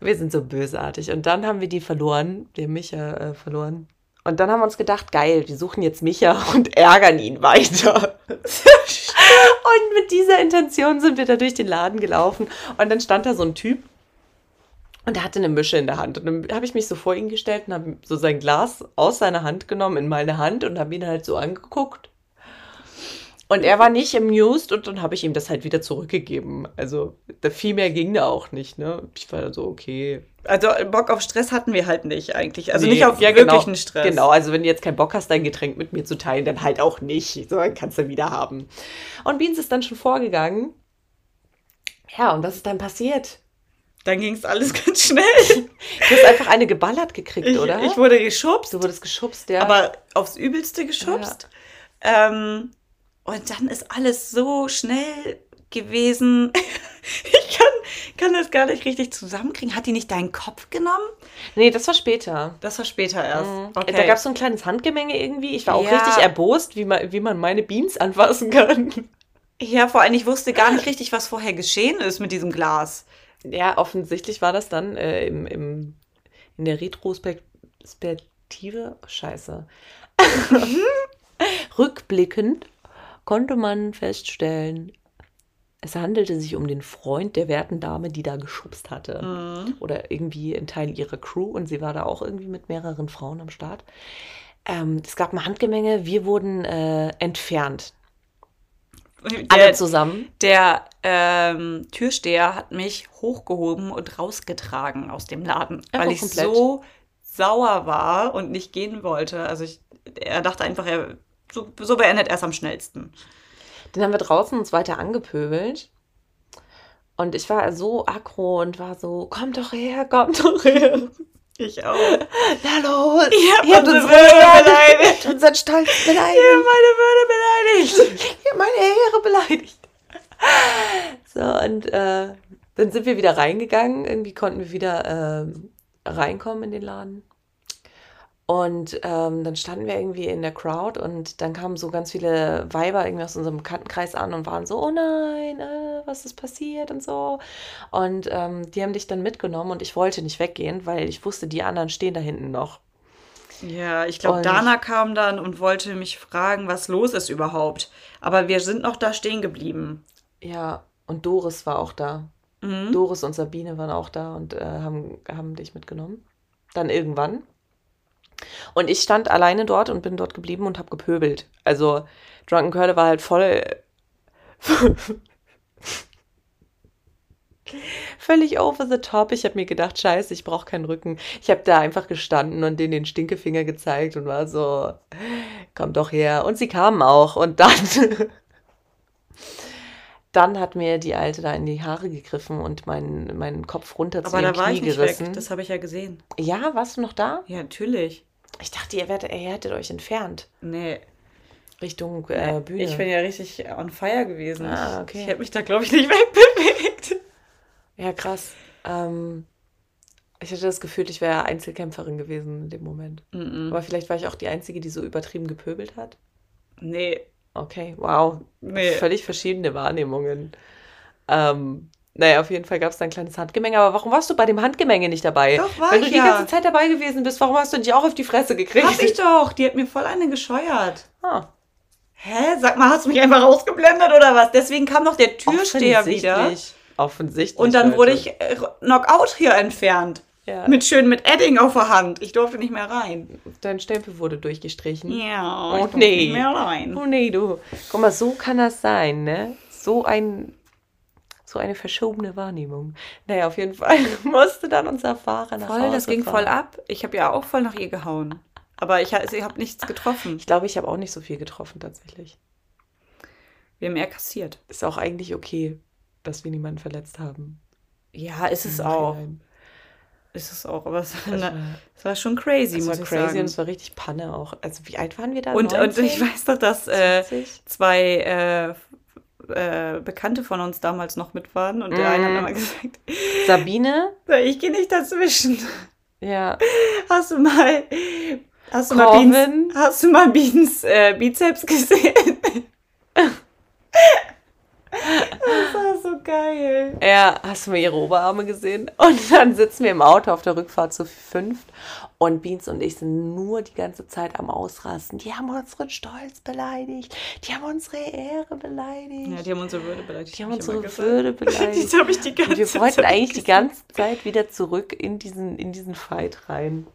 wir sind so bösartig. Und dann haben wir die verloren, haben Micha äh, verloren. Und dann haben wir uns gedacht, geil, wir suchen jetzt Micha und ärgern ihn weiter. Und mit dieser Intention sind wir da durch den Laden gelaufen. Und dann stand da so ein Typ und der hatte eine Mische in der Hand. Und dann habe ich mich so vor ihn gestellt und habe so sein Glas aus seiner Hand genommen in meine Hand und habe ihn halt so angeguckt. Und er war nicht amused und dann habe ich ihm das halt wieder zurückgegeben. Also da viel mehr ging da auch nicht, ne? Ich war so, okay. Also Bock auf Stress hatten wir halt nicht eigentlich. Also Nee, nicht auf ja, wirklichen genau, Stress. Genau, also wenn du jetzt keinen Bock hast, dein Getränk mit mir zu teilen, dann halt auch nicht. So, dann kannst du wieder haben. Und Beans ist dann schon vorgegangen. Ja, und was ist dann passiert? Dann ging es alles ganz schnell. Du hast einfach eine geballert gekriegt, Ich, oder? ich wurde geschubst, du wurdest geschubst, ja. aber aufs Übelste geschubst. Ähm, und dann ist alles so schnell gewesen. ich kann, kann das gar nicht richtig zusammenkriegen. Hat die nicht deinen Kopf genommen? nee, das war später. Das war später erst. Mhm. Okay. Da gab es so ein kleines Handgemenge irgendwie. Ich war auch Ja. richtig erbost, wie man, wie man meine Beans anfassen kann. ja, vor allem, ich wusste gar nicht richtig, was vorher geschehen ist mit diesem Glas. Ja, offensichtlich war das dann äh, im, im, in der Retrospektive. Scheiße. Rückblickend konnte man feststellen, es handelte sich um den Freund der werten Dame, die da geschubst hatte. Mhm. Oder irgendwie ein Teil ihrer Crew und sie war da auch irgendwie mit mehreren Frauen am Start. Ähm, es gab ein Handgemenge, wir wurden äh, entfernt. Alle Der, zusammen. der ähm, Türsteher hat mich hochgehoben und rausgetragen aus dem Laden, Einfach weil ich komplett. so sauer war und nicht gehen wollte. Also ich, er dachte einfach, er so, so beendet er es am schnellsten. Den haben wir draußen uns weiter angepöbelt. Und ich war so aggro und war so, komm doch her, komm doch her. Ich auch. Na los, Ihr habt ihr habt unsere Würde beleidigt. ihr habt unseren Stolz beleidigt. Ja, meine Würde beleidigt. Ihr habt meine Ehre beleidigt. So, und äh, dann sind wir wieder reingegangen. Irgendwie konnten wir wieder ähm, reinkommen in den Laden. Und ähm, dann standen wir irgendwie in der Crowd und dann kamen so ganz viele Weiber irgendwie aus unserem Bekanntenkreis an und waren so, oh nein, äh, was ist passiert und so. Und ähm, die haben dich dann mitgenommen und ich wollte nicht weggehen, weil ich wusste, die anderen stehen da hinten noch. Ja, ich glaube, Dana kam dann und wollte mich fragen, was los ist überhaupt. Aber wir sind noch da stehen geblieben. Ja, und Doris war auch da. Mhm. Doris und Sabine waren auch da und äh, haben, haben dich mitgenommen. Dann irgendwann. Und ich stand alleine dort und bin dort geblieben und habe gepöbelt. Also Drunken Curly war halt voll. Völlig over the top. Ich habe mir gedacht, scheiße, ich brauche keinen Rücken. Ich habe da einfach gestanden und denen den Stinkefinger gezeigt und war so, komm doch her. Und sie kamen auch. Und dann, dann hat mir die Alte da in die Haare gegriffen und meinen, meinen Kopf runter zu Aber da war Knie ich nicht gerissen. weg. Das habe ich ja gesehen. ja, warst du noch da? Ja, natürlich. Ich dachte, ihr, werdet, ihr hättet euch entfernt. Nee. Richtung äh, Bühne. Ich bin ja richtig on fire gewesen. Ah, okay. Ich hätte mich da, glaube ich, nicht wegbewegt. ja, krass. Ähm, ich hatte das Gefühl, ich wäre Einzelkämpferin gewesen in dem Moment. Mhm. Aber vielleicht war ich auch die Einzige, die so übertrieben gepöbelt hat. Nee. Okay, wow. Nee. Völlig verschiedene Wahrnehmungen. Ähm, naja, auf jeden Fall gab es da ein kleines Handgemenge. Aber warum warst du bei dem Handgemenge nicht dabei? Doch, war Wenn du ich die ja. ganze Zeit dabei gewesen bist, warum hast du dich auch auf die Fresse gekriegt? Hab ich doch. Die hat mir voll eine gescheuert. Ah, Hä? Sag mal, hast du mich einfach ausgeblendet oder was? Deswegen kam doch der Türsteher wieder. offensichtlich. Offensichtlich. Und dann Leute. wurde ich äh, Knockout hier entfernt. Ja, Mit schön mit Edding auf der Hand. Ich durfte nicht mehr rein. dein Stempel wurde durchgestrichen. Ja, Oh, nee. nicht mehr rein. Oh nee, du. Guck mal, so kann das sein, ne? So ein. So eine verschobene Wahrnehmung. Naja, auf jeden Fall musste dann unser Fahrer nach Voll, Hause das ging fahren. voll ab. Ich habe ja auch voll nach ihr gehauen. Aber ich, ha- ich habe nichts getroffen. Ich glaube, ich habe auch nicht so viel getroffen tatsächlich. Wir haben eher kassiert. Ist auch eigentlich okay, dass wir niemanden verletzt haben. Ja, ist es auch. Ist es auch, aber es war, war- es war schon crazy, muss war crazy und sagen. es war richtig Panne auch. Also wie alt waren wir da? Und, und 19? ich weiß doch, dass äh, 20? zwei äh, äh, Bekannte von uns damals noch mit waren und der eine hat Mhm. immer gesagt, Sabine? ich gehe nicht dazwischen. Ja. Hast du mal, hast du mal Beans, hast du mal Beans äh, Bizeps gesehen? das war so geil. Ja, hast du mal ihre Oberarme gesehen? Und dann sitzen wir im Auto auf der Rückfahrt zu fünft und Beans und ich sind nur die ganze Zeit am Ausrasten. Die haben unseren Stolz beleidigt. Die haben unsere Ehre beleidigt. Ja, die haben unsere Würde beleidigt. die haben unsere. Würde beleidigt. Das habe ich die ganze Und wir wollten eigentlich die gesagt. ganze Zeit wieder zurück in diesen, in diesen Fight rein.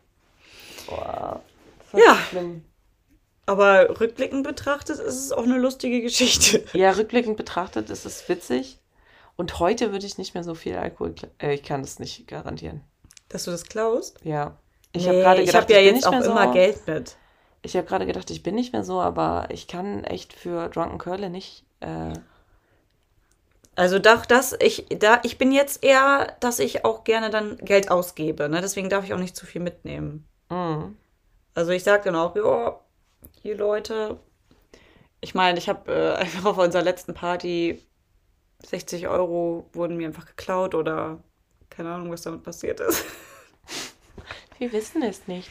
Boah. Ja. schlimm. Aber rückblickend betrachtet ist es auch eine lustige Geschichte. Ja, rückblickend betrachtet ist es witzig. Und heute würde ich nicht mehr so viel Alkohol. Äh, ich kann das nicht garantieren. Dass du das klaust? Ja. Ich Nee, habe gerade ich gedacht, habe ja ich bin jetzt nicht auch mehr so. immer Geld mit. Ich habe gerade gedacht, ich bin nicht mehr so, aber ich kann echt für Drunken Curly nicht. Äh, Also doch, dass ich da ich bin jetzt eher, dass ich auch gerne dann Geld ausgebe, ne? Deswegen darf ich auch nicht zu viel mitnehmen. mm. Also ich sage dann auch, ja, hier Leute. Ich meine, ich habe äh, einfach auf unserer letzten Party 60 Euro wurden mir einfach geklaut oder keine Ahnung, was damit passiert ist. Wir wissen es nicht.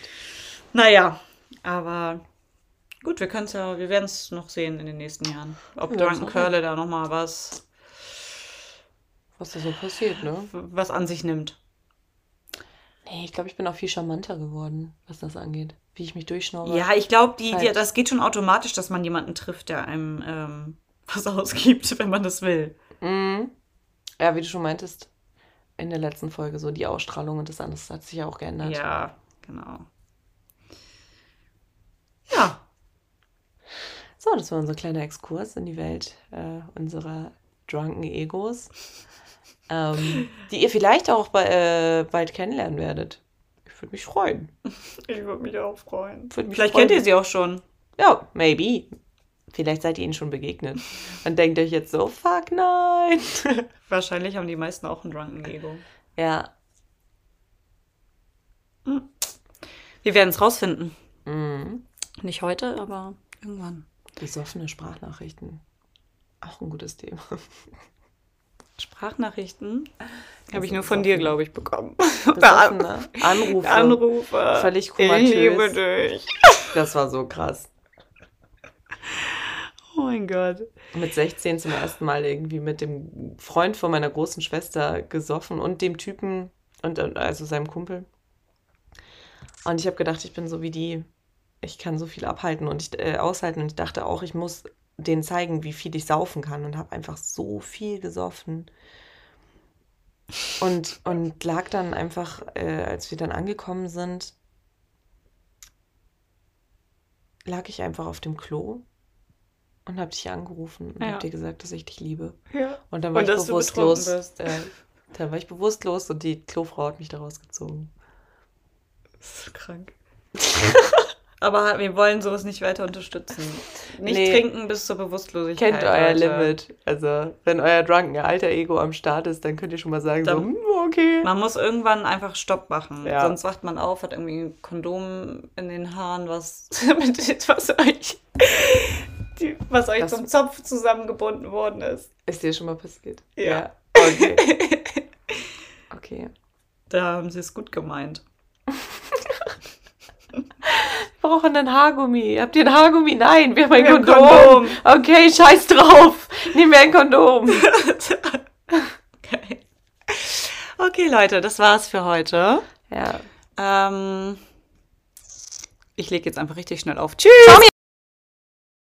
Naja, aber gut, wir können es ja, wir werden es noch sehen in den nächsten Jahren. Ob werden's Drunken noch Curly da nochmal was, Was da so passiert, ne? was an sich nimmt. Nee, ich glaube, ich bin auch viel charmanter geworden, was das angeht. Wie ich mich durchschnaube. Ja, ich glaube, die, die, Halt. das geht schon automatisch, dass man jemanden trifft, der einem ähm, was ausgibt, wenn man das will. Mhm. Ja, wie du schon meintest, in der letzten Folge, so die Ausstrahlung und das alles hat sich ja auch geändert. Ja, genau. Ja, So, das war unser kleiner Exkurs in die Welt äh, unserer drunken Egos, ähm, die ihr vielleicht auch bei, äh, bald kennenlernen werdet. Ich würde mich freuen. ich würde mich auch freuen. Mich Vielleicht freuen. kennt ihr sie auch schon. Ja, maybe. Vielleicht seid ihr ihnen schon begegnet und denkt euch jetzt so, fuck nein. Wahrscheinlich haben die meisten auch ein Drunken Ego. ja. Wir werden es rausfinden. Mhm. Nicht heute, aber irgendwann. Besoffene Sprachnachrichten. Auch ein gutes Thema. Sprachnachrichten habe ich nur von dir, glaube ich, bekommen. Besoffene Anrufe. Anrufe. Völlig Ich komatös. liebe dich. Das war so krass. Oh mein Gott. Mit 16 zum ersten Mal irgendwie mit dem Freund von meiner großen Schwester gesoffen und dem Typen und also seinem Kumpel. Und ich habe gedacht, ich bin so wie die, ich kann so viel abhalten und ich, äh, aushalten. Und ich dachte auch, ich muss denen zeigen, wie viel ich saufen kann und habe einfach so viel gesoffen. Und, und lag dann einfach, äh, als wir dann angekommen sind, lag ich einfach auf dem Klo und habe dich angerufen und Ja. habe dir gesagt, dass ich dich liebe. Ja. Und dann war Und ich bewusstlos. Äh, dann war ich bewusstlos und die Klofrau hat mich da rausgezogen. Das ist so krank. Aber wir wollen sowas nicht weiter unterstützen. Nicht Nee. trinken bis zur Bewusstlosigkeit. Kennt euer Leute. Limit. Also, wenn euer drunken alter Ego am Start ist, dann könnt ihr schon mal sagen, so, Dann- "Hm, okay. Man muss irgendwann einfach Stopp machen. Ja. Sonst wacht man auf, hat irgendwie ein Kondom in den Haaren, was, mit, was euch, die, was euch Das- zum Zopf zusammengebunden worden ist. Ist dir schon mal passiert? Ja. Okay. okay. Da haben sie es gut gemeint. Wir brauchen ein Haargummi. Habt ihr ein Haargummi? Nein, wir haben ein Wir Kondom. Kondom. Okay, scheiß drauf. Nehmen wir ein Kondom. Okay. okay, Leute, das war's für heute. Ja. Ähm, ich lege jetzt einfach richtig schnell auf. Tschüss!